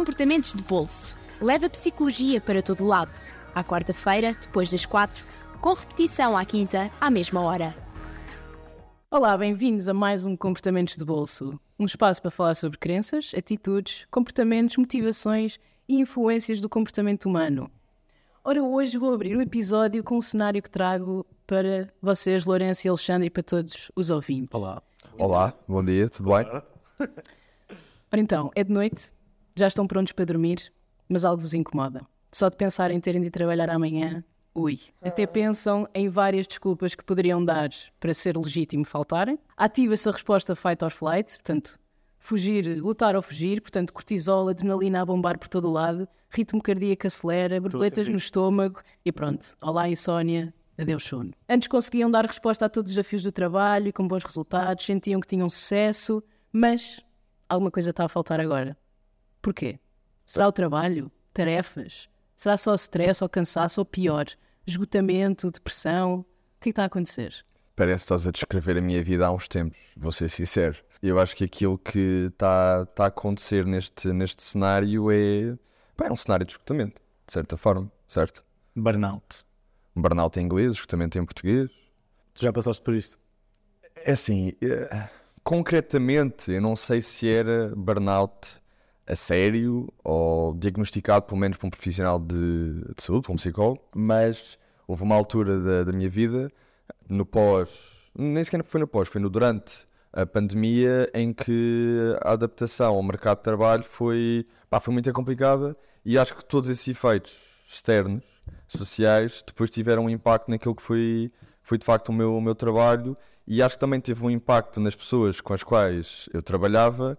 Comportamentos de Bolso. Leva psicologia para todo lado. À quarta-feira, depois das quatro, com repetição à quinta, à mesma hora. Olá, bem-vindos a mais um Comportamentos de Bolso. Um espaço para falar sobre crenças, atitudes, comportamentos, motivações e influências do comportamento humano. Ora, hoje vou abrir o episódio com um cenário que trago para vocês, Lourenço e Alexandre, e para todos os ouvintes. Olá. Olá, bom dia, tudo bem? Ora então, é de noite, já estão prontos para dormir, mas algo vos incomoda. Só de pensar em terem de trabalhar amanhã, ui. Até pensam em várias desculpas que poderiam dar para ser legítimo faltarem. Ativa-se a resposta fight or flight, portanto, fugir, lutar ou fugir, portanto, cortisol, adrenalina a bombar por todo o lado, ritmo cardíaco acelera, borboletas no estômago e pronto. Olá, insónia, adeus sono. Antes conseguiam dar resposta a todos os desafios do trabalho e com bons resultados, sentiam que tinham sucesso, mas alguma coisa está a faltar agora. Porquê? Será o trabalho? Tarefas? Será só stress ou cansaço ou pior? Esgotamento, depressão? O que é que está a acontecer? Parece que estás a descrever a minha vida há uns tempos, vou ser sincero. Eu acho que aquilo que está tá a acontecer neste, neste cenário é, pá, é um cenário de esgotamento, de certa forma, certo? Burnout. Um burnout em inglês, esgotamento em português. Tu já passaste por isto? É assim, eh, concretamente, eu não sei se era burnout a sério ou diagnosticado pelo menos por um profissional de, de saúde, por um psicólogo, mas houve uma altura da, da minha vida, no pós, nem sequer foi no pós, foi no durante a pandemia, em que a adaptação ao mercado de trabalho foi, pá, foi muito complicada e acho que todos esses efeitos externos, sociais, depois tiveram um impacto naquilo que foi, foi de facto o meu, o meu trabalho e acho que também teve um impacto nas pessoas com as quais eu trabalhava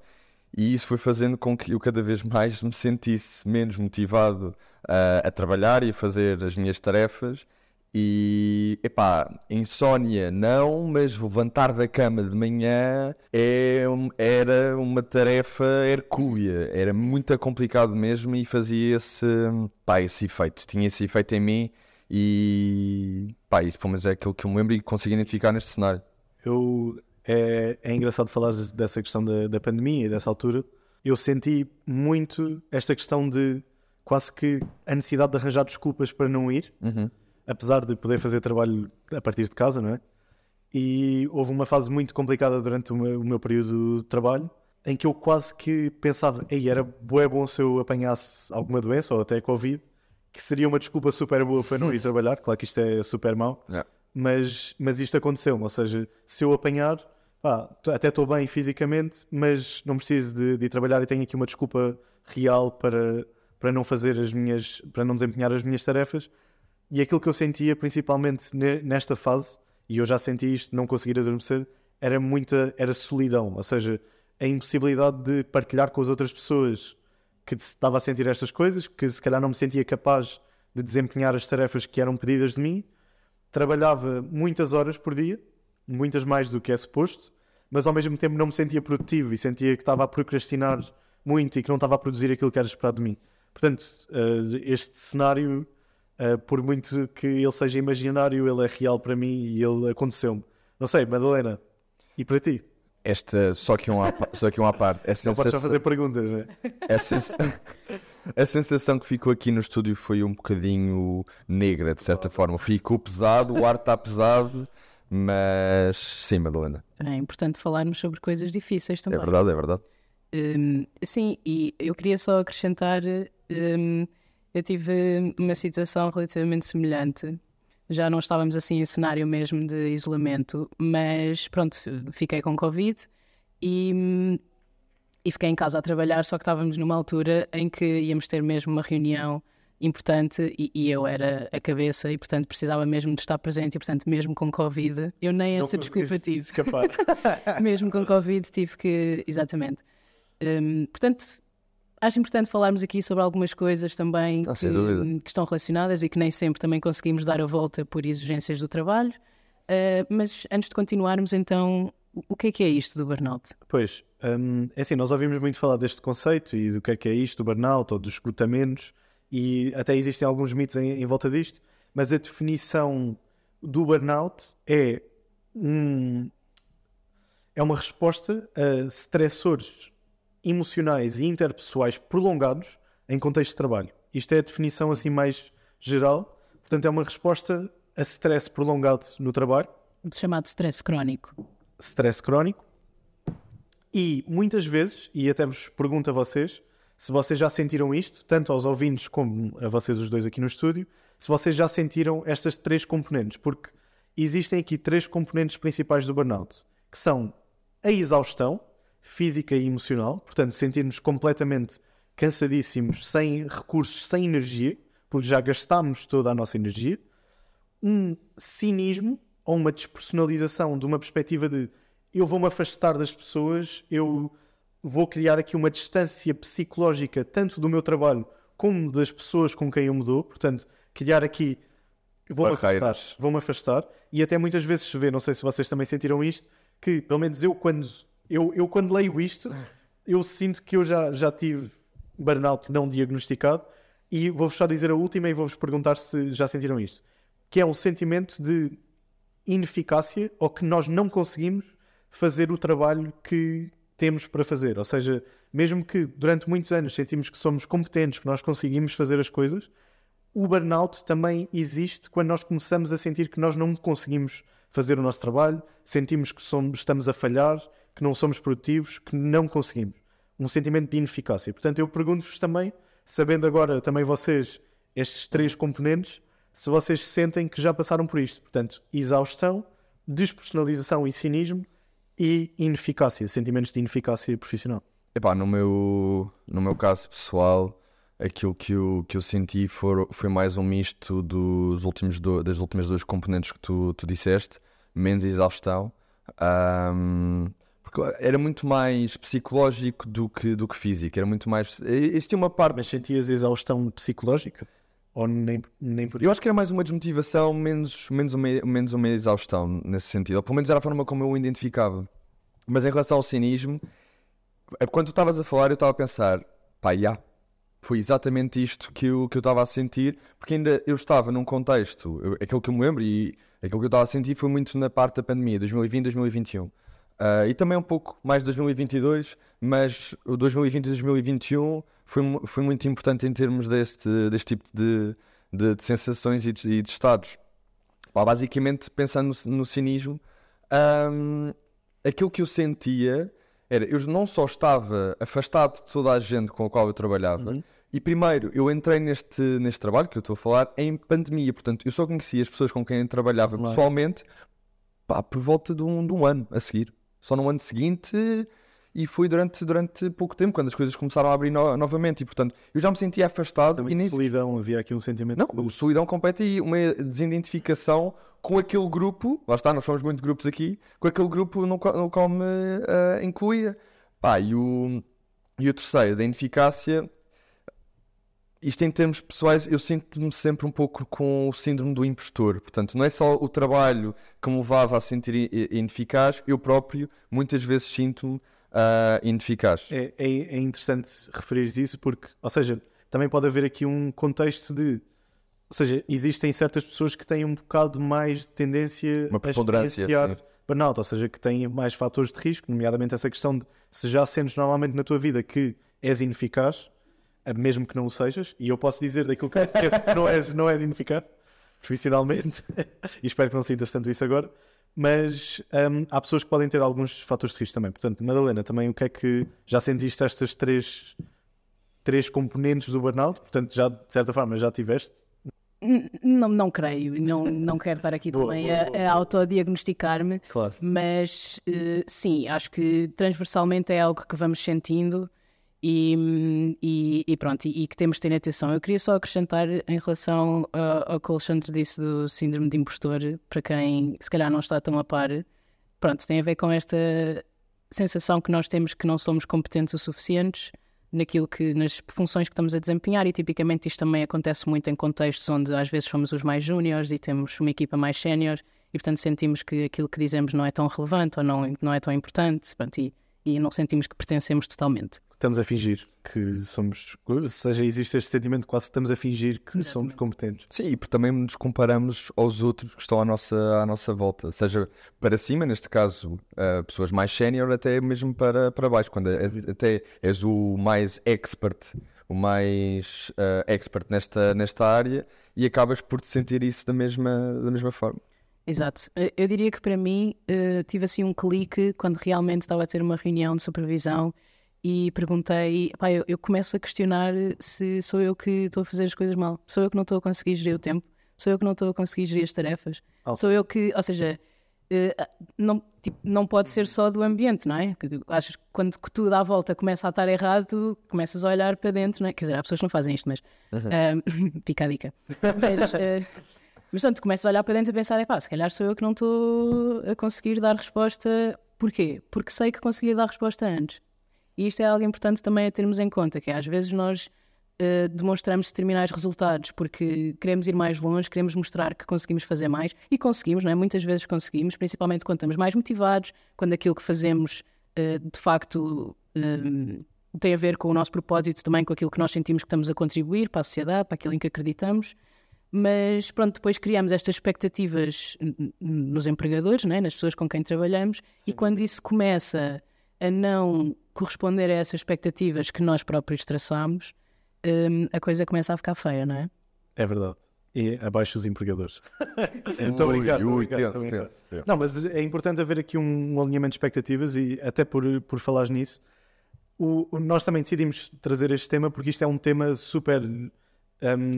e isso foi fazendo com que eu cada vez mais me sentisse menos motivado uh, a trabalhar e a fazer as minhas tarefas. E, epá, insónia não, mas levantar da cama de manhã é, era uma tarefa hercúlea, era muito complicado mesmo e fazia esse, pá, esse efeito, tinha esse efeito em mim e, pá, isso pelo menos é aquilo que eu me lembro e consegui identificar neste cenário. Eu é, é engraçado falar dessa questão da, da pandemia e dessa altura. Eu senti muito esta questão de quase que a necessidade de arranjar desculpas para não ir, Uhum. apesar de poder fazer trabalho a partir de casa, não é? E houve uma fase muito complicada durante o meu, o meu período de trabalho em que eu quase que pensava, ei, era bué bom se eu apanhasse alguma doença ou até Covid, que seria uma desculpa super boa para não ir trabalhar. Claro que isto é super mau, Yeah. Mas, mas isto aconteceu-me. Ou seja, se eu apanhar, pá, até estou bem fisicamente, mas não preciso de, de trabalhar e tenho aqui uma desculpa real para, para não fazer as minhas, para não desempenhar as minhas tarefas. E aquilo que eu sentia, principalmente ne- nesta fase, e eu já senti isto, não conseguir adormecer, era muita, era solidão, ou seja, a impossibilidade de partilhar com as outras pessoas que estava a sentir estas coisas, que se calhar não me sentia capaz de desempenhar as tarefas que eram pedidas de mim. Trabalhava muitas horas por dia, muitas mais do que é suposto, mas ao mesmo tempo não me sentia produtivo e sentia que estava a procrastinar muito e que não estava a produzir aquilo que era esperado de mim. Portanto, eh, este cenário, eh, por muito que ele seja imaginário, ele é real para mim e ele aconteceu-me. Não sei, Madalena, e para ti? Esta, só que um à, só que um à parte, Não podes só fazer perguntas, né? a, sens- a sensação que ficou aqui no estúdio foi um bocadinho negra, de certa forma. Ficou pesado, o ar está pesado, mas sim, Madalena. É importante falarmos sobre coisas difíceis É também. verdade, é verdade. Hum, sim, e eu queria só acrescentar: hum, eu tive uma situação relativamente semelhante. Já não estávamos assim em cenário mesmo de isolamento, mas pronto, fiquei com Covid e, hum, e fiquei em casa a trabalhar. Só que estávamos numa altura em que íamos ter mesmo uma reunião importante e, e eu era a cabeça e, portanto, precisava mesmo de estar presente. E, portanto, mesmo com Covid, eu nem essa desculpa tive escapar. mesmo com Covid tive que. Exatamente. Hum, portanto, acho importante falarmos aqui sobre algumas coisas também Ah, que, dúvida. que estão relacionadas e que nem sempre também conseguimos dar a volta por exigências do trabalho. Uh, mas antes de continuarmos, então, o- o que é que é isto do burnout? Pois, hum, é assim, nós ouvimos muito falar deste conceito e do que é que é isto, do burnout ou dos esgotamentos, e até existem alguns mitos em, em volta disto, mas a definição do burnout é um, é uma resposta a stressores emocionais e interpessoais prolongados em contexto de trabalho. Isto é a definição assim mais geral. Portanto, é uma resposta a stress prolongado no trabalho, Chamado stress crónico. stress crónico. E muitas vezes, e até vos pergunto a vocês, se vocês já sentiram isto, tanto aos ouvintes como a vocês os dois aqui no estúdio, se vocês já sentiram estas três componentes, porque existem aqui três componentes principais do burnout, que são a exaustão física e emocional, portanto, sentirmos completamente cansadíssimos, sem recursos, sem energia, porque já gastámos toda a nossa energia, um cinismo ou uma despersonalização de uma perspectiva de eu vou-me afastar das pessoas, eu vou criar aqui uma distância psicológica tanto do meu trabalho como das pessoas com quem eu me dou, portanto, criar aqui vou-me afastar, vou-me afastar. E até muitas vezes se vê, não sei se vocês também sentiram isto, que pelo menos eu quando eu, eu quando leio isto, eu sinto que eu já, já tive burnout não diagnosticado. E vou-vos só dizer a última e vou-vos perguntar se já sentiram isto, que é um sentimento de ineficácia ou que nós não conseguimos fazer o trabalho que temos para fazer. Ou seja, mesmo que durante muitos anos sentimos que somos competentes, que nós conseguimos fazer as coisas, o burnout também existe quando nós começamos a sentir que nós não conseguimos fazer o nosso trabalho, sentimos que somos, estamos a falhar, que não somos produtivos, que não conseguimos. Um sentimento de ineficácia. Portanto, eu pergunto-vos também, sabendo agora também vocês estes três componentes, se vocês sentem que já passaram por isto. Portanto, exaustão, despersonalização e cinismo e ineficácia, sentimentos de ineficácia profissional. Epá, no meu, no meu caso pessoal, aquilo que eu, que eu senti for, foi mais um misto dos últimos do, das últimas duas componentes que tu, tu disseste, menos exaustão. Ahm, porque era muito mais psicológico do que, do que físico, era muito mais. Existia uma parte. Mas sentias exaustão psicológica? Ou nem, nem por Eu acho que era mais uma desmotivação, menos, menos, uma, menos uma exaustão nesse sentido. Ou pelo menos era a forma como eu o identificava. Mas em relação ao cinismo, é quando tu estavas a falar, eu estava a pensar, pá, já, foi exatamente isto que eu que eu estava a sentir, porque ainda eu estava num contexto, eu, aquilo que eu me lembro e aquilo que eu estava a sentir foi muito na parte da pandemia, 2020, 2021. Ah, e também um pouco mais de 2022, mas o 2020 e 2021 foi, foi muito importante em termos deste, deste tipo de, de, de sensações e de, e de estados. Pá, basicamente, pensando no, no cinismo, ahm, aquilo que eu sentia era, eu não só estava afastado de toda a gente com a qual eu trabalhava, e primeiro, eu entrei neste, neste trabalho que eu estou a falar em pandemia, portanto, eu só conhecia as pessoas com quem eu trabalhava Claro. pessoalmente pá, por volta de um, de um ano a seguir. Só no ano seguinte e foi durante, durante pouco tempo, quando as coisas começaram a abrir no- novamente, e portanto, eu já me sentia afastado Também e nem solidão, havia aqui um sentimento não, de o solidão completa e uma desidentificação com aquele grupo, lá está, nós somos muito grupos aqui, com aquele grupo no qual, no qual me ah, incluía. Pá, e o, e o terceiro, da ineficácia, isto em termos pessoais, eu sinto-me sempre um pouco com o síndrome do impostor. Portanto, não é só o trabalho que me levava a sentir ineficaz, eu próprio muitas vezes sinto-me ah, ineficaz. É, é, é interessante referir isso porque, ou seja, também pode haver aqui um contexto de. Ou seja, existem certas pessoas que têm um bocado mais de tendência Uma a preponderância, sim. burnout, ou seja, que têm mais fatores de risco, nomeadamente essa questão de se já sentes normalmente na tua vida que és ineficaz, eh, mesmo que não o sejas, e eu posso dizer daquilo que que não és, não és ineficaz, profissionalmente, e espero que não sintas tanto isso agora, mas hum, há pessoas que podem ter alguns fatores de risco também. Portanto, Madalena, também o que é que já sentiste estas três, três componentes do burnout? Portanto, já de certa forma já tiveste. Não, não creio, não, não quero estar aqui Boa, também boa, a- boa, a, autodiagnosticar-me, Claro. mas eh, sim, acho que transversalmente é algo que vamos sentindo e, e, e pronto, e, e que temos de ter atenção. Eu queria só acrescentar em relação ao que o Alexandre disse do síndrome de impostor, para quem se calhar não está tão a par, pronto, tem a ver com esta sensação que nós temos que não somos competentes o suficientes naquilo que nas funções que estamos a desempenhar e tipicamente isto também acontece muito em contextos onde às vezes somos os mais júniores e temos uma equipa mais sénior e portanto sentimos que aquilo que dizemos não é tão relevante ou não, não é tão importante pronto, e, e não sentimos que pertencemos totalmente. Estamos a fingir que somos. Ou seja, existe este sentimento quase que estamos a fingir que somos competentes. Sim, e porque também nos comparamos aos outros que estão à nossa, à nossa volta, seja para cima, neste caso, uh, pessoas mais sénior, até mesmo para, para baixo, quando é, até és o mais expert, o mais uh, expert nesta, nesta área e acabas por te sentir isso da mesma, da mesma forma. Exato. Eu diria que para mim uh, tive assim um clique quando realmente estava a ter uma reunião de supervisão e perguntei, pá, eu, eu começo a questionar se sou eu que estou a fazer as coisas mal, sou eu que não estou a conseguir gerir o tempo, sou eu que não estou a conseguir gerir as tarefas, Oh. sou eu que, ou seja, uh, não, tipo, não pode ser só do ambiente, não é? Achas que quando tudo à volta começa a estar errado, tu começas a olhar para dentro, não é? Quer dizer, há pessoas que não fazem isto, mas um, fica a dica. Mas, uh, mas portanto, começas a olhar para dentro e pensar, epá, se calhar sou eu que não estou a conseguir dar resposta. Porquê? Porque sei que consegui dar resposta antes. E isto é algo importante também a termos em conta, que é, às vezes nós eh, demonstramos determinados resultados porque queremos ir mais longe, queremos mostrar que conseguimos fazer mais e conseguimos, não é? Muitas vezes conseguimos, principalmente quando estamos mais motivados, quando aquilo que fazemos eh, de facto eh, tem a ver com o nosso propósito, também com aquilo que nós sentimos que estamos a contribuir para a sociedade, para aquilo em que acreditamos. Mas pronto, depois criamos estas expectativas nos empregadores, né? nas pessoas com quem trabalhamos, e quando isso começa a não corresponder a essas expectativas que nós próprios traçamos, hum, a coisa começa a ficar feia, não é? É verdade. E abaixo os empregadores. Estou Ui, obrigado. ui, tenso, tenso, tenso. Não, mas é importante haver aqui um, um alinhamento de expectativas e até por, por falar nisso, o- o- nós também decidimos trazer este tema porque isto é um tema super um,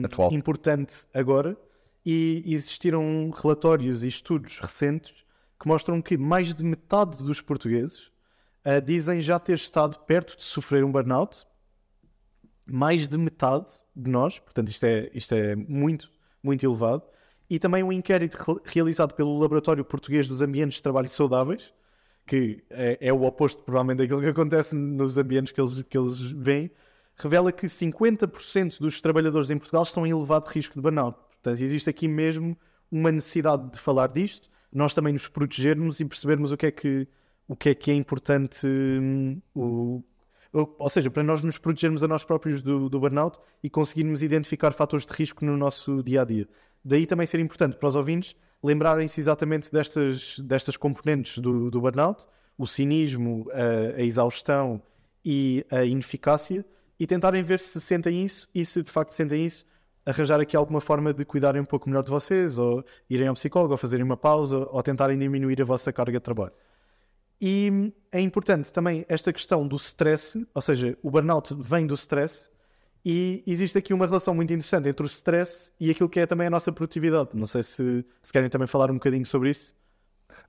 Atual. importante agora e existiram relatórios e estudos recentes que mostram que mais de metade dos portugueses ah, dizem já ter estado perto de sofrer um burnout. Mais de metade de nós, portanto, isto é, isto é muito, muito elevado. E também um inquérito re- realizado pelo Laboratório Português dos Ambientes de Trabalho Saudáveis, que é, é o oposto, provavelmente, daquilo que acontece nos ambientes que eles, que eles veem, revela que 50% dos trabalhadores em Portugal estão em elevado risco de burnout. Portanto, existe aqui mesmo uma necessidade de falar disto, nós também nos protegermos e percebermos o que é que, o que, é, que é importante, hum, o, ou, seja, para nós nos protegermos a nós próprios do, do burnout e conseguirmos identificar fatores de risco no nosso dia a dia. Daí também ser importante para os ouvintes lembrarem-se exatamente destas, destas componentes do, do burnout, o cinismo, a, a exaustão e a ineficácia, e tentarem ver se sentem isso e se de facto sentem isso, arranjar aqui alguma forma de cuidarem um pouco melhor de vocês, ou irem ao psicólogo, ou fazerem uma pausa, ou tentarem diminuir a vossa carga de trabalho. E é importante também esta questão do stress, ou seja, o burnout vem do stress, e existe aqui uma relação muito interessante entre o stress e aquilo que é também a nossa produtividade. Não sei se, se querem também falar um bocadinho sobre isso.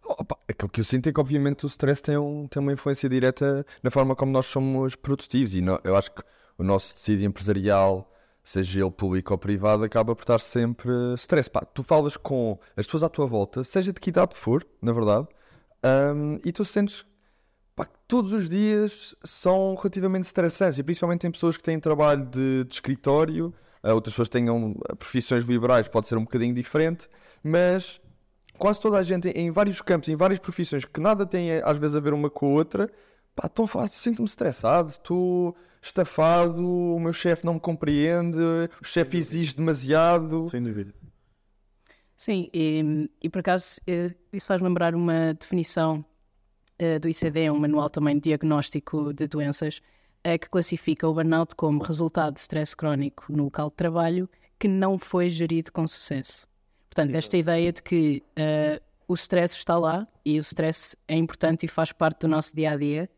Opa, aquilo que eu sinto é que obviamente o stress tem, um- tem uma influência direta na forma como nós somos produtivos e eu acho que o nosso tecido empresarial, seja ele público ou privado, acaba por estar sempre stress. Pá, tu falas com as pessoas à tua volta, seja de que idade for, na verdade, hum, e tu sentes pá, que todos os dias são relativamente estressantes e principalmente em pessoas que têm trabalho de, de escritório, ah, outras pessoas que tenham ah, profissões liberais, pode ser um bocadinho diferente, mas quase toda a gente em vários campos, em várias profissões que nada tem eh, às vezes a ver uma com a outra, pá, tão fácil, sinto-me estressado, estou estafado, o meu chefe não me compreende, o chefe exige demasiado. Sem dúvida. Sim, e, e por acaso eh, isso faz lembrar uma definição eh, do ICD, um manual também de diagnóstico de doenças, eh, que classifica o burnout como resultado de stress crónico no local de trabalho que não foi gerido com sucesso. Portanto, esta ideia de que eh, o stress está lá e o stress é importante e faz parte do nosso dia a dia,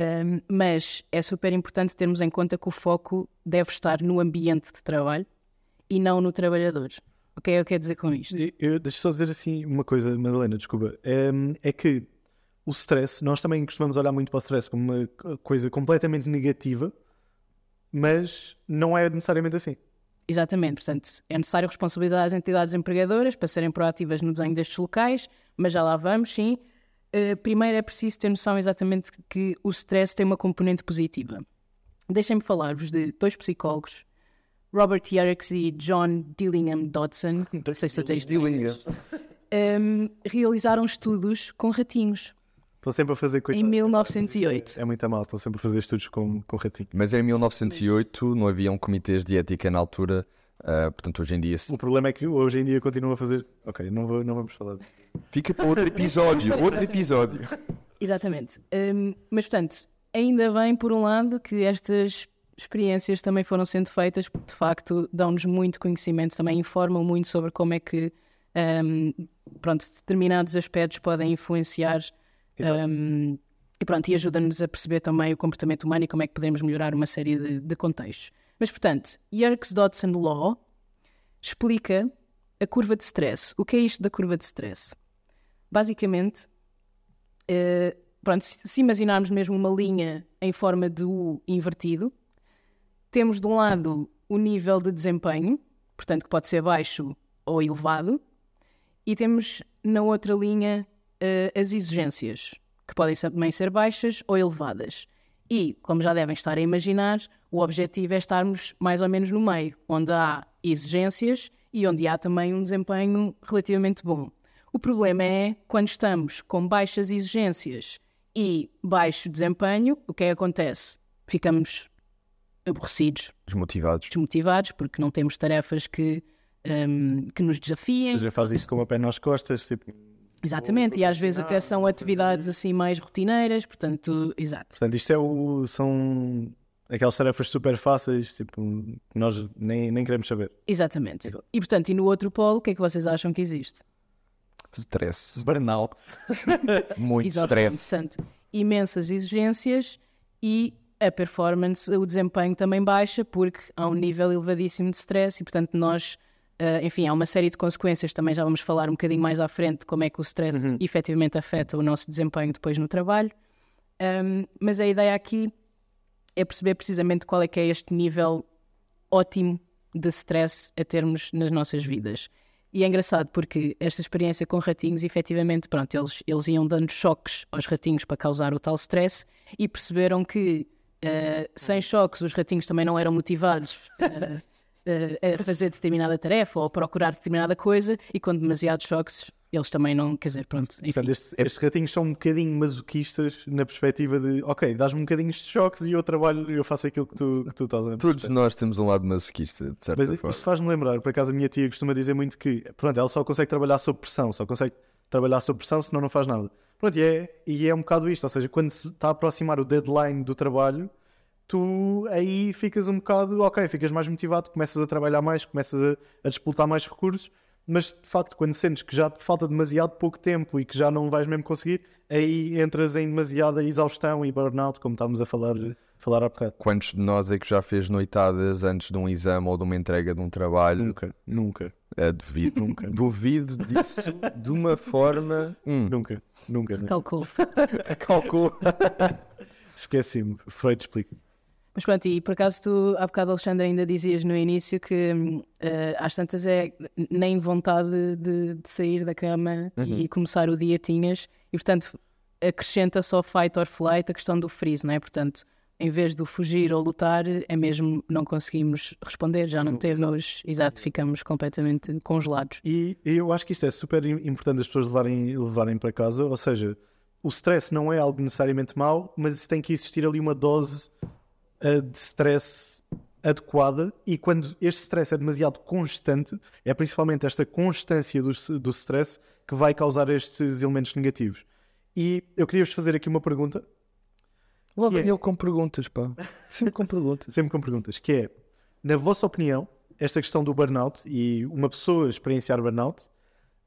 um, mas é super importante termos em conta que o foco deve estar no ambiente de trabalho e não no trabalhador. O que é que eu quero dizer com isto? Eu, deixa só dizer assim uma coisa, Madalena, desculpa. É, é que o stress, nós também costumamos olhar muito para o stress como uma co- coisa completamente negativa, mas não é necessariamente assim. Exatamente, portanto, é necessário responsabilizar as entidades empregadoras para serem proativas no desenho destes locais, mas já lá vamos, sim. Uh, primeiro é preciso ter noção exatamente que o stress tem uma componente positiva. Deixem-me falar-vos de dois psicólogos, Robert Yerkes e John Dillingham Dodson, não sei se isto um, realizaram estudos com ratinhos Estão sempre a fazer em coitado. 1908. É muito mal, estão sempre a fazer estudos com, com ratinho. Mas em 1908 não haviam comitês de ética na altura, ah, portanto hoje em dia se- O problema é que hoje em dia continuam a fazer. Ok, não, vou, não vamos falar. disso. fica para outro episódio, outro episódio. Exatamente. Hum, mas, portanto, ainda bem, por um lado, que estas experiências também foram sendo feitas, porque de facto dão-nos muito conhecimento, também informam muito sobre como é que hum, pronto, determinados aspectos podem influenciar hum, e, pronto, e ajuda-nos a perceber também o comportamento humano e como é que podemos melhorar uma série de, de contextos. Mas, portanto, Yerkes-Dodson Law explica a curva de stress. O que é isto da curva de stress? Basicamente, eh, pronto, se imaginarmos mesmo uma linha em forma de U invertido, temos de um lado o nível de desempenho, portanto, que pode ser baixo ou elevado, e temos na outra linha eh, as exigências, que podem também ser baixas ou elevadas. E, como já devem estar a imaginar, o objetivo é estarmos mais ou menos no meio, onde há exigências e onde há também um desempenho relativamente bom. O problema é quando estamos com baixas exigências e baixo desempenho, o que é que acontece? Ficamos aborrecidos, Desmotivados. desmotivados, porque não temos tarefas que, hum, que nos desafiem. Ou seja, faz isto com a pé nas costas. Tipo, Exatamente, e às vezes até são atividades assim mais rotineiras, portanto, exato. portanto, isto é o, são aquelas tarefas super fáceis tipo, que nós nem, nem queremos saber. Exatamente. Exato. E portanto, e no outro polo, o que é que vocês acham que existe? Stress. Burnout. Muito Exatamente. stress. Portanto, imensas exigências e a performance, o desempenho também baixa, porque há um nível elevadíssimo de stress e, portanto, nós, eh, enfim, há uma série de consequências. Também já vamos falar um bocadinho mais à frente de como é que o stress efetivamente afeta o nosso desempenho depois no trabalho. Um, mas a ideia aqui é perceber precisamente qual é que é este nível ótimo de stress a termos nas nossas vidas. E é engraçado porque esta experiência com ratinhos, efetivamente, pronto, eles, eles iam dando choques aos ratinhos para causar o tal stress e perceberam que eh, sem choques os ratinhos também não eram motivados eh, eh, a fazer determinada tarefa ou a procurar determinada coisa e com demasiados choques eles também não, quer dizer, pronto, enfim. Portanto, estes, estes ratinhos são um bocadinho masoquistas na perspectiva de, ok, dás-me um bocadinho de choques e eu trabalho, eu faço aquilo que tu, que tu estás a Todos nós temos um lado masoquista, de certa Mas forma. isso faz-me lembrar, por acaso a minha tia costuma dizer muito que, pronto, ela só consegue trabalhar sob pressão, só consegue trabalhar sob pressão, senão não faz nada. Pronto, e é, e é um bocado isto, ou seja, quando se está a aproximar o deadline do trabalho, tu aí ficas um bocado, ok, ficas mais motivado, começas a trabalhar mais, começas a, a disputar mais recursos, mas de facto, quando sentes que já te falta demasiado pouco tempo e que já não vais mesmo conseguir, aí entras em demasiada exaustão e burnout, como estávamos a falar, falar há bocado. Quantos de nós é que já fez noitadas antes de um exame ou de uma entrega de um trabalho? Nunca, nunca, É, duvido. Nunca. Duvido disso de uma forma. Hum. nunca, nunca. nunca. Calculo. Calculo. Esqueci-me. Freud explica. Mas pronto, e por acaso tu, há bocado, Alexandre, ainda dizias no início que eh, às tantas é nem vontade de, de sair da cama e começar o dia tinhas, e portanto acrescenta só fight or flight a questão do freeze, não é? Portanto, em vez de fugir ou lutar, é mesmo não conseguimos responder, já não temos, exato, ficamos completamente congelados. E eu acho que isto é super im- importante as pessoas levarem, levarem para casa. Ou seja, o stress não é algo necessariamente mau, mas tem que existir ali uma dose ah, de stress adequada. E quando este stress é demasiado constante, é principalmente esta constância do, do stress que vai causar estes elementos negativos. E eu queria-vos fazer aqui uma pergunta, Lá Que é- com perguntas, pá. Sempre com perguntas. sempre com perguntas, que é, na vossa opinião, esta questão do burnout e uma pessoa experienciar burnout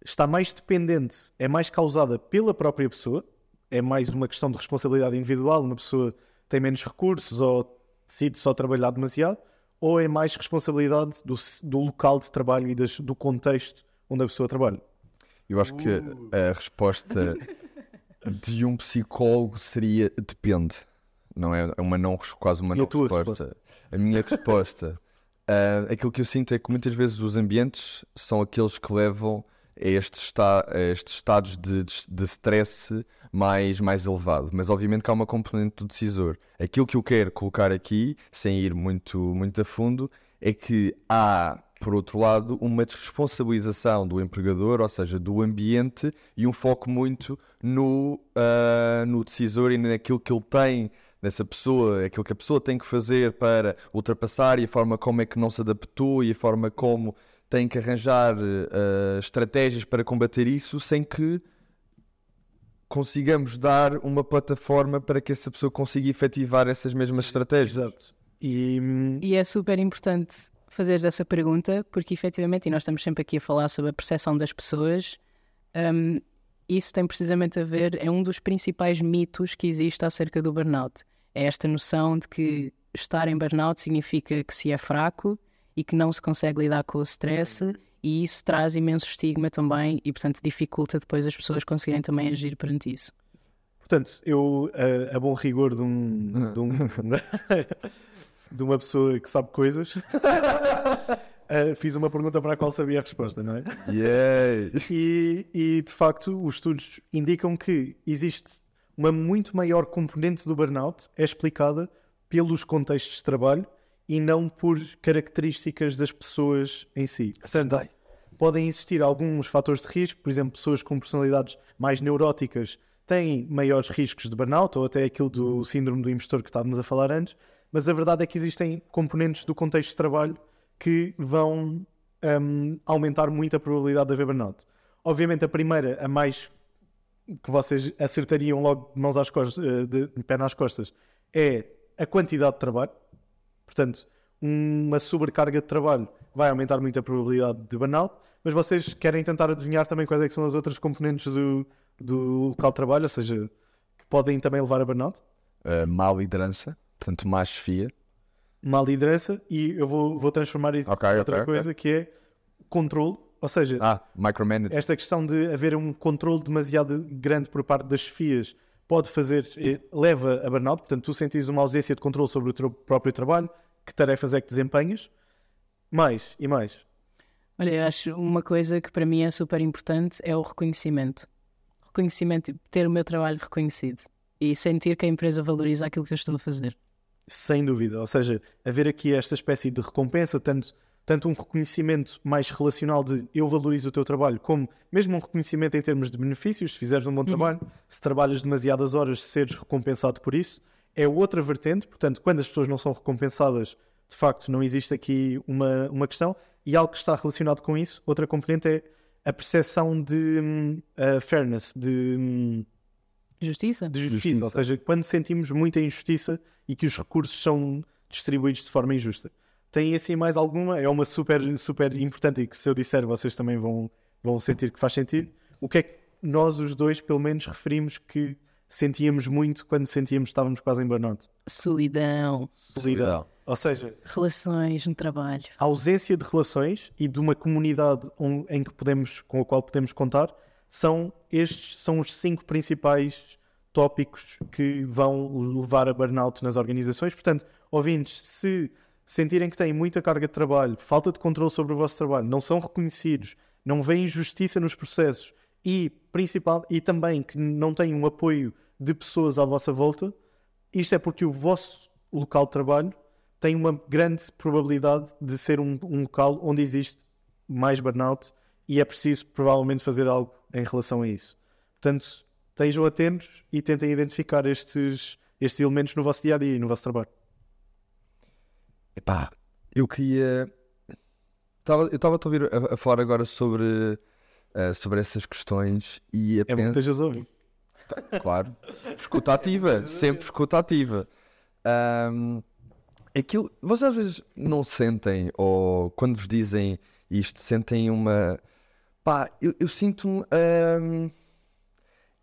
está mais dependente, é mais causada pela própria pessoa, é mais uma questão de responsabilidade individual, uma pessoa tem menos recursos ou decide só trabalhar demasiado, ou é mais responsabilidade do, do local de trabalho e das- do contexto onde a pessoa trabalha? Eu acho que a resposta de um psicólogo seria depende. Não é É uma não, quase uma E a não tua resposta. A minha resposta. ah, aquilo que eu sinto é que muitas vezes os ambientes são aqueles que levam a estes, esta- a estes estados de, de, de stress mais, mais elevado. Mas obviamente que há uma componente do decisor. Aquilo que eu quero colocar aqui, sem ir muito, muito a fundo, é que há por outro lado, uma desresponsabilização do empregador, ou seja, do ambiente, e um foco muito no, uh, no decisor e naquilo que ele tem nessa pessoa, aquilo que a pessoa tem que fazer para ultrapassar e a forma como é que não se adaptou e a forma como tem que arranjar uh, estratégias para combater isso sem que consigamos dar uma plataforma para que essa pessoa consiga efetivar essas mesmas estratégias. Exato. E, E é super importante fazeres essa pergunta, porque efetivamente, e nós estamos sempre aqui a falar sobre a percepção das pessoas, hum, isso tem precisamente a ver, é um dos principais mitos que existe acerca do burnout. É esta noção de que estar em burnout significa que se é fraco e que não se consegue lidar com o stress, e isso traz imenso estigma também, e portanto dificulta depois as pessoas conseguirem também agir perante isso. Portanto, eu, a, a bom rigor de um, de, um- de uma pessoa que sabe coisas, eh, fiz uma pergunta para a qual sabia a resposta, não é? Yay! E, e, de facto, os estudos indicam que existe uma muito maior componente do burnout, é explicada pelos contextos de trabalho e não por características das pessoas em si. Portanto, podem existir alguns fatores de risco, por exemplo, pessoas com personalidades mais neuróticas têm maiores riscos de burnout ou até aquilo do síndrome do impostor que estávamos a falar antes, mas a verdade é que existem componentes do contexto de trabalho que vão hum, aumentar muito a probabilidade de haver burnout. Obviamente, a primeira, a mais que vocês acertariam logo de mãos às costas, eh, de, de pé nas costas, é a quantidade de trabalho. Portanto, uma sobrecarga de trabalho vai aumentar muito a probabilidade de burnout, mas vocês querem tentar adivinhar também quais é que são as outras componentes do, do local de trabalho, ou seja, que podem também levar a burnout? Uh, má liderança, portanto, má chefia. Má liderança, e eu vou, vou transformar isso Ok, em outra ok, ok. coisa, que é controle, ou seja, Ah, esta questão de haver um controle demasiado grande por parte das chefias pode fazer, eh, leva a burnout, portanto, tu sentes uma ausência de controle sobre o teu próprio trabalho, que tarefas é que desempenhas, mais e mais. Olha, eu acho uma coisa que para mim é super importante é o reconhecimento. Reconhecimento, ter o meu trabalho reconhecido e sentir que a empresa valoriza aquilo que eu estou a fazer. Sem dúvida, ou seja, haver aqui esta espécie de recompensa, tanto, tanto um reconhecimento mais relacional de eu valorizo o teu trabalho, como mesmo um reconhecimento em termos de benefícios, se fizeres um bom trabalho, se trabalhas demasiadas horas, seres recompensado por isso, é outra vertente, portanto, quando as pessoas não são recompensadas, de facto, não existe aqui uma, uma questão, e algo que está relacionado com isso, outra componente é a percepção de a fairness, de, hum, Justiça? de justiça. Justiça. Ou seja, quando sentimos muita injustiça e que os recursos são distribuídos de forma injusta. Tem assim mais alguma? É uma super, super importante e que se eu disser vocês também vão, vão sentir que faz sentido. O que é que nós os dois, pelo menos, referimos que sentíamos muito quando sentíamos que estávamos quase em burnout? Solidão, Solidão. Ou seja, relações no trabalho. a ausência de relações e de uma comunidade em que podemos, com a qual podemos contar são estes são os cinco principais tópicos que vão levar a burnout nas organizações. Portanto, ouvintes, se sentirem que têm muita carga de trabalho, falta de controle sobre o vosso trabalho, não são reconhecidos, não veem justiça nos processos e, principal, e também que não têm um apoio de pessoas à vossa volta, isto é porque o vosso local de trabalho tem uma grande probabilidade de ser um, um local onde existe mais burnout e é preciso provavelmente fazer algo em relação a isso. Portanto, estejam atentos e tentem identificar estes, estes elementos no vosso dia a dia e no vosso trabalho. Epá, eu queria. Tava, eu estava a ouvir a, a falar agora sobre, eh, sobre essas questões e a É bom que estejas a ouvir. Claro. Escuta ativa, sempre escuta ativa. Ahm, aquilo, vocês às vezes não sentem, ou quando vos dizem isto, sentem uma. Pá, eu, eu sinto-me ahm,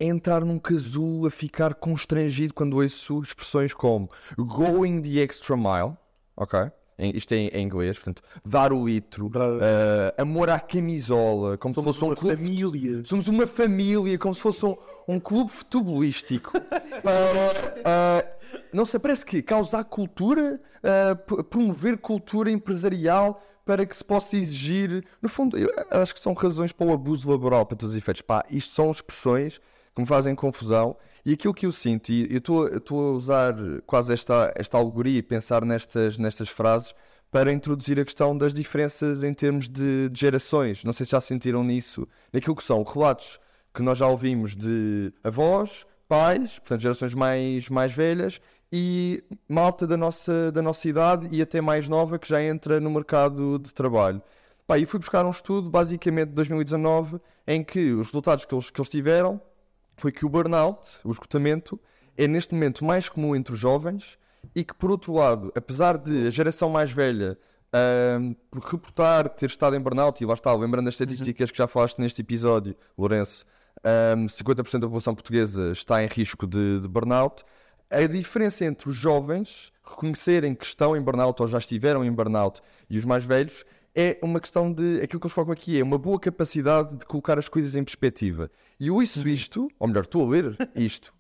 a entrar num casulo, a ficar constrangido quando ouço expressões como going the extra mile, ok? Em- Isto é em, em inglês, portanto, dar o litro, ah, amor à camisola, como se fosse um clube família. Somos uma família, como se fosse um, um clube futebolístico. para, ah, não sei, parece que causar cultura, p- promover cultura empresarial para que se possa exigir. No fundo, eu acho que são razões para o abuso laboral, para todos os efeitos. Pá, isto são expressões que me fazem confusão. E aquilo que eu sinto, e eu estou a usar quase esta, esta alegoria e pensar nestas, nestas frases para introduzir a questão das diferenças em termos de, de gerações. Não sei se já sentiram nisso, naquilo que são relatos que nós já ouvimos de avós, pais, portanto, gerações mais, mais velhas e malta da nossa, da nossa idade e até mais nova que já entra no mercado de trabalho. Pá, e fui buscar um estudo, basicamente de 2019, em que os resultados que eles, que eles tiveram foi que o burnout, o esgotamento, é neste momento mais comum entre os jovens e que, por outro lado, apesar de a geração mais velha um, reportar ter estado em burnout, e lá está, lembrando as estatísticas que já falaste neste episódio, Lourenço, um, 50% da população portuguesa está em risco de, de burnout. A diferença entre os jovens reconhecerem que estão em burnout ou já estiveram em burnout e os mais velhos é uma questão de aquilo que eles focam aqui é uma boa capacidade de colocar as coisas em perspectiva. E eu ouço isto, ou melhor, estou a ler isto,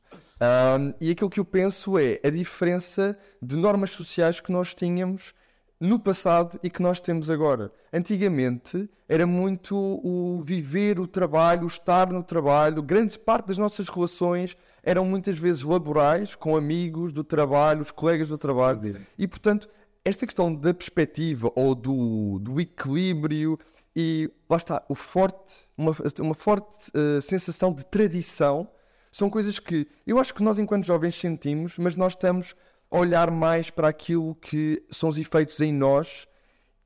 um, e aquilo que eu penso é a diferença de normas sociais que nós tínhamos no passado e que nós temos agora. Antigamente era muito o viver o trabalho, o estar no trabalho, grande parte das nossas relações eram muitas vezes laborais, com amigos do trabalho, os colegas do trabalho. E portanto, esta questão da perspectiva ou do, do equilíbrio e lá está, o forte, uma, uma forte uh, sensação de tradição são coisas que eu acho que nós, enquanto jovens, sentimos, mas nós estamos a olhar mais para aquilo que são os efeitos em nós,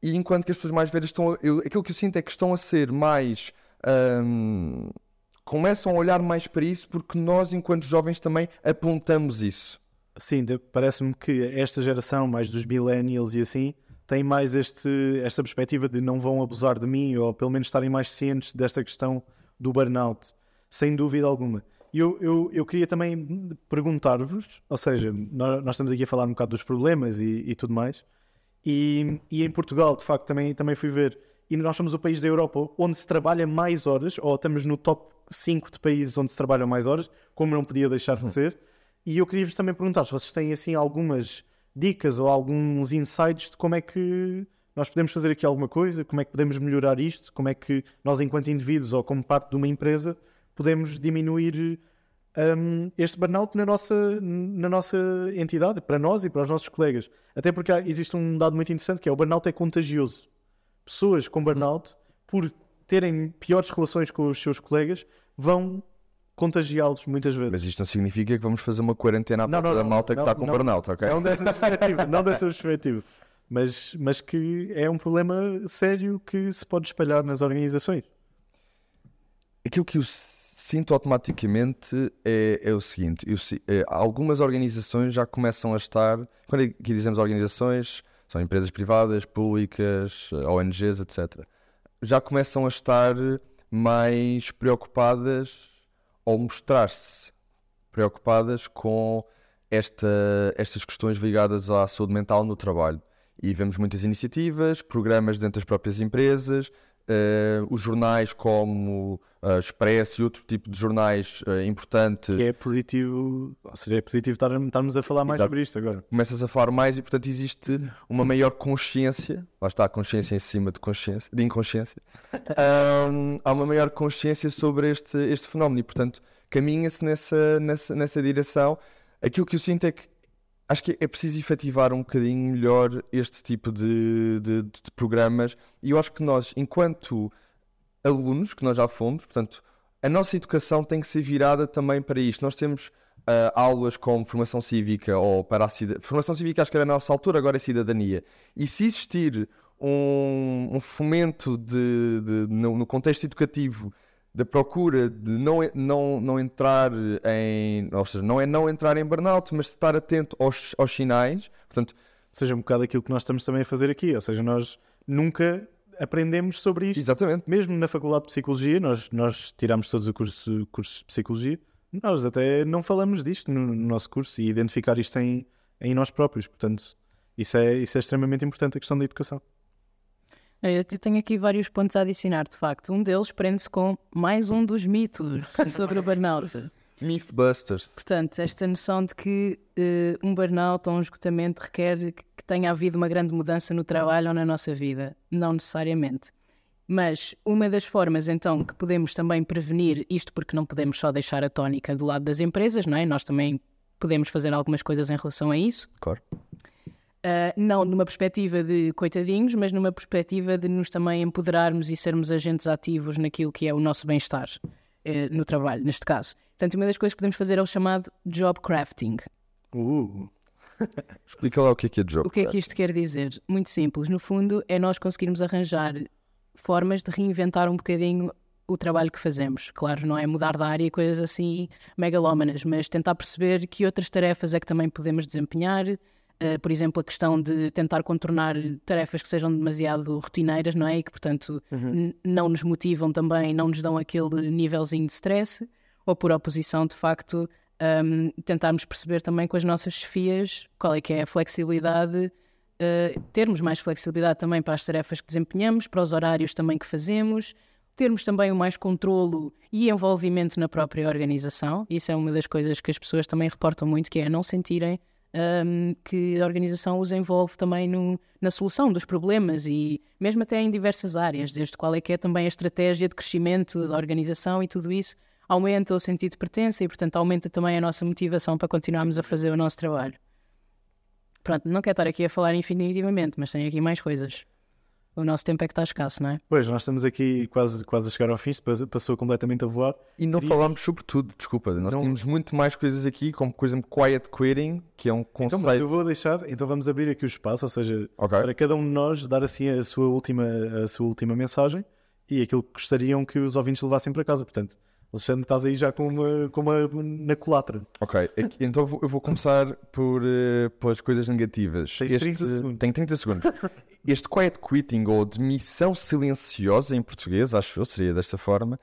e enquanto que as pessoas mais velhas estão. Eu, aquilo que eu sinto é que estão a ser mais. Um, começam a olhar mais para isso porque nós, enquanto jovens, também apontamos isso. Sim, parece-me que esta geração, mais dos millennials e assim, tem mais este, esta perspectiva de não vão abusar de mim ou pelo menos estarem mais cientes desta questão do burnout, sem dúvida alguma. E eu, eu, eu queria também perguntar-vos, ou seja, nós, nós, estamos aqui a falar um bocado dos problemas e, e tudo mais, e, e, em Portugal, de facto, também, também fui ver, e nós somos o país da Europa onde se trabalha mais horas, ou estamos no top 5 de países onde se trabalham mais horas, como não podia deixar de ser. E eu queria-vos também perguntar se vocês têm assim algumas dicas ou alguns insights de como é que nós podemos fazer aqui alguma coisa, como é que podemos melhorar isto, como é que nós, enquanto indivíduos ou como parte de uma empresa, podemos diminuir um, este burnout na nossa, na nossa entidade, para nós e para os nossos colegas. Até porque há, existe um dado muito interessante que é o burnout é contagioso. Pessoas com burnout, por terem piores relações com os seus colegas, vão contagiá-los muitas vezes. Mas isto não significa que vamos fazer uma quarentena à não, não, da malta não, que está com burnout, ok? Não dessa perspectiva, não dessa perspectiva. Mas, mas que é um problema sério que se pode espalhar nas organizações. Aquilo que eu sinto automaticamente é, é o seguinte: eu, é, algumas organizações já começam a estar, quando aqui dizemos organizações, são empresas privadas, públicas, ONGs, etc. Já começam a estar mais preocupadas ou mostrar-se preocupadas com esta, estas questões ligadas à saúde mental no trabalho. E vemos muitas iniciativas, programas dentro das próprias empresas, uh, os jornais como uh, Expresso e outro tipo de jornais uh, importantes. Que é positivo, ou seja, é positivo estar, estarmos a falar mais Exato. sobre isto agora. Começas a falar mais e, portanto, existe uma maior consciência, lá está a consciência em cima de consciência, de inconsciência, um, há uma maior consciência sobre este, este fenómeno e, portanto, caminha-se nessa, nessa, nessa direção. Aquilo que eu sinto é que acho que é preciso efetivar um bocadinho melhor este tipo de, de, de, programas e eu acho que nós, enquanto alunos, que nós já fomos, portanto, a nossa educação tem que ser virada também para isto. Nós temos uh, aulas como formação cívica ou para a cidadania. Formação cívica acho que era na nossa altura, agora é cidadania. E se existir um, um fomento de, de no, no contexto educativo da procura de não, não, não entrar em. Ou seja, não é não entrar em burnout, mas estar atento aos, aos sinais. Portanto, seja um bocado aquilo que nós estamos também a fazer aqui. Ou seja, nós nunca aprendemos sobre isto. Exatamente. Mesmo na Faculdade de Psicologia, nós, nós tiramos todos o curso, curso de Psicologia, nós até não falamos disto no, no nosso curso e identificar isto em, em nós próprios. Portanto, isso é, isso é extremamente importante, a questão da educação. Eu tenho aqui vários pontos a adicionar, de facto. Um deles prende-se com mais um dos mitos sobre o burnout. Mythbusters. Portanto, esta noção de que uh, um burnout ou um esgotamento requer que tenha havido uma grande mudança no trabalho ou na nossa vida. Não necessariamente. Mas uma das formas, então, que podemos também prevenir isto, porque não podemos só deixar a tónica do lado das empresas, não é? Nós também podemos fazer algumas coisas em relação a isso. Claro. Uh, não numa perspectiva de coitadinhos, mas numa perspectiva de nos também empoderarmos e sermos agentes ativos naquilo que é o nosso bem-estar uh, no trabalho, neste caso. Portanto, uma das coisas que podemos fazer é o chamado job crafting. Uh, Explica lá o que é que é job. O que é que isto quer dizer? Muito simples. No fundo, é nós conseguirmos arranjar formas de reinventar um bocadinho o trabalho que fazemos. Claro, não é mudar de área e coisas assim megalómanas, mas tentar perceber que outras tarefas é que também podemos desempenhar, Uh, por exemplo, a questão de tentar contornar tarefas que sejam demasiado rotineiras, não é? E que, portanto, Uhum. não nos motivam também, não nos dão aquele nívelzinho de stress, ou por oposição, de facto, um, tentarmos perceber também com as nossas chefias qual é que é a flexibilidade, uh, termos mais flexibilidade também para as tarefas que desempenhamos, para os horários também que fazemos, termos também o mais controlo e envolvimento na própria organização. Isso é uma das coisas que as pessoas também reportam muito, que é não sentirem um, que a organização os envolve também no, na solução dos problemas e mesmo até em diversas áreas, desde qual é que é também a estratégia de crescimento da organização e tudo isso aumenta o sentido de pertença e, portanto, aumenta também a nossa motivação para continuarmos a fazer o nosso trabalho. Pronto, não quero estar aqui a falar infinitivamente, mas tenho aqui mais coisas. O nosso tempo é que está escasso, não é? pois, nós estamos aqui quase, quase a chegar ao fim, passou- completamente a voar. E não Queria- falámos sobre tudo, desculpa. Nós Não- tínhamos muito mais coisas aqui, como por exemplo quiet quitting, que é um Então, mas conceito. eu vou deixar, então vamos abrir aqui o espaço, ou seja, Ok. para cada um de nós dar assim a sua última, a sua última mensagem e aquilo que gostariam que os ouvintes levassem para casa. Portanto, Alexandre, estás aí já com uma, com uma na culatra. Ok, então eu vou, eu vou começar por, eh, pelas coisas negativas. Tens 30 segundos. Tenho 30 segundos. Este quiet quitting, ou demissão silenciosa em português, acho eu, seria desta forma,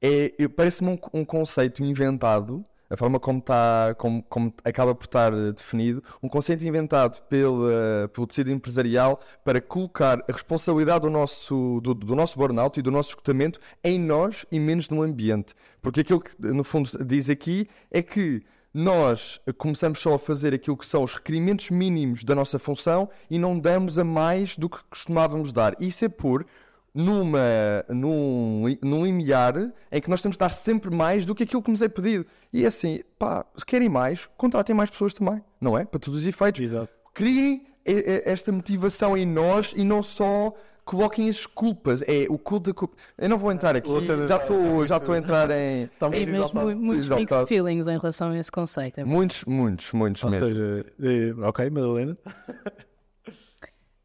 é, parece-me um, um conceito inventado, a forma como, está, como, como acaba por estar eh, definido, um conceito inventado pelo, eh, pelo tecido empresarial para colocar a responsabilidade do nosso, do, do nosso burnout e do nosso esgotamento em nós e menos no ambiente. Porque aquilo que, no fundo, diz aqui é que nós começamos só a fazer aquilo que são os requerimentos mínimos da nossa função e não damos a mais do que costumávamos dar. Isso é por numa, num, num limiar em que nós temos de dar sempre mais do que aquilo que nos é pedido. E é assim, pá, se querem mais, contratem mais pessoas também, não é? Para todos os efeitos. Exato. Criem esta motivação em nós e não só coloquem as culpas. É o culto da culpa. Eu não vou entrar aqui, Luciano, já estou já estou a entrar em. Sim, muito mas exaltado. muitos mixed feelings em relação a esse conceito. É Muitos, muitos, muitos Ou mesmo. seja, eh, ok, Madalena.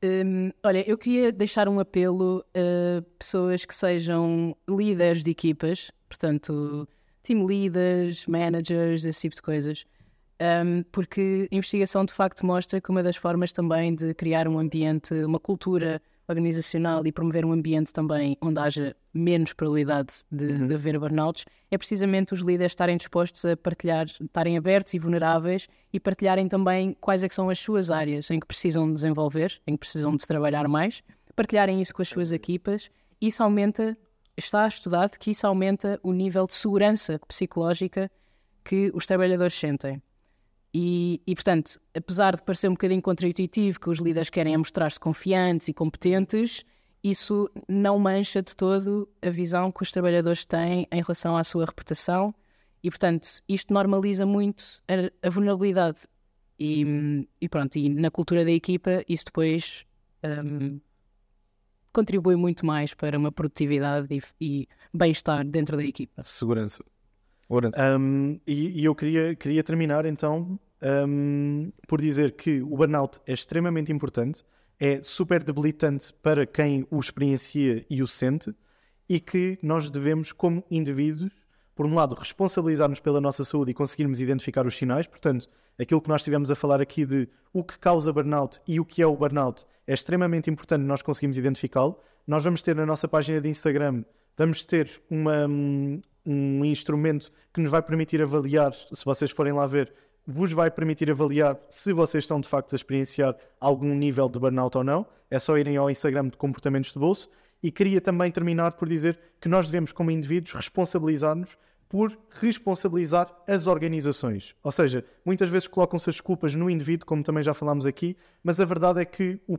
Hum, olha, eu queria deixar um apelo a pessoas que sejam líderes de equipas, portanto, team leaders, managers, esse tipo de coisas, Hum, porque a investigação de facto mostra que uma das formas também de criar um ambiente, uma cultura organizacional e promover um ambiente também onde haja menos probabilidade de, de haver burnouts, é precisamente os líderes estarem dispostos a partilhar, estarem abertos e vulneráveis e partilharem também quais é que são as suas áreas em que precisam desenvolver, em que precisam de trabalhar mais, partilharem isso com as suas equipas. Isso aumenta, está estudado que isso aumenta o nível de segurança psicológica que os trabalhadores sentem. E, e, portanto, apesar de parecer um bocadinho contraintuitivo que os líderes querem é mostrar-se confiantes e competentes, isso não mancha de todo a visão que os trabalhadores têm em relação à sua reputação e, portanto, isto normaliza muito a, a vulnerabilidade. E, e pronto, e na cultura da equipa isso depois hum, contribui muito mais para uma produtividade e, e bem-estar dentro da equipa. Segurança. Um, e, e eu queria, queria terminar então um, por dizer que o burnout é extremamente importante, é super debilitante para quem o experiencia e o sente, e que nós devemos, como indivíduos, por um lado, responsabilizar-nos pela nossa saúde e conseguirmos identificar os sinais. Portanto, aquilo que nós estivemos a falar aqui de o que causa burnout e o que é o burnout é extremamente importante nós conseguirmos identificá-lo. Nós vamos ter na nossa página de Instagram, vamos ter uma, hum, um instrumento que nos vai permitir avaliar, se vocês forem lá ver, vos vai permitir avaliar se vocês estão de facto a experienciar algum nível de burnout ou não. É só irem ao Instagram de comportamentos de bolso. E queria também terminar por dizer que nós devemos, como indivíduos, responsabilizar-nos por responsabilizar as organizações. Ou seja, muitas vezes colocam-se as culpas no indivíduo, como também já falámos aqui, mas a verdade é que o-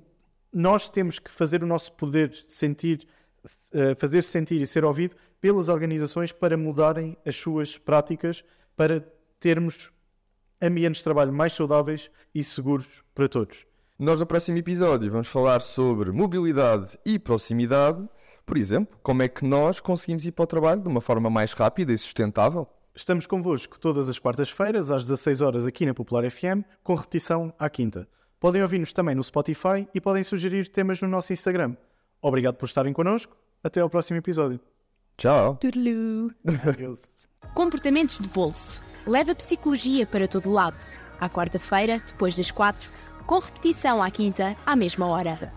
nós temos que fazer o nosso poder sentir, eh, fazer-se sentir e ser ouvido pelas organizações para mudarem as suas práticas, para termos ambientes de trabalho mais saudáveis e seguros para todos. Nós no próximo episódio vamos falar sobre mobilidade e proximidade. Por exemplo, como é que nós conseguimos ir para o trabalho de uma forma mais rápida e sustentável? Estamos convosco todas as quartas-feiras, às 16 horas aqui na Popular FM, com repetição à quinta. Podem ouvir-nos também no Spotify e podem sugerir temas no nosso Instagram. Obrigado por estarem connosco. Até ao próximo episódio. Tchau! Tudelu. Adeus. Comportamentos de bolso. Leva psicologia para todo lado. À quarta-feira, depois das quatro, com repetição à quinta, à mesma hora.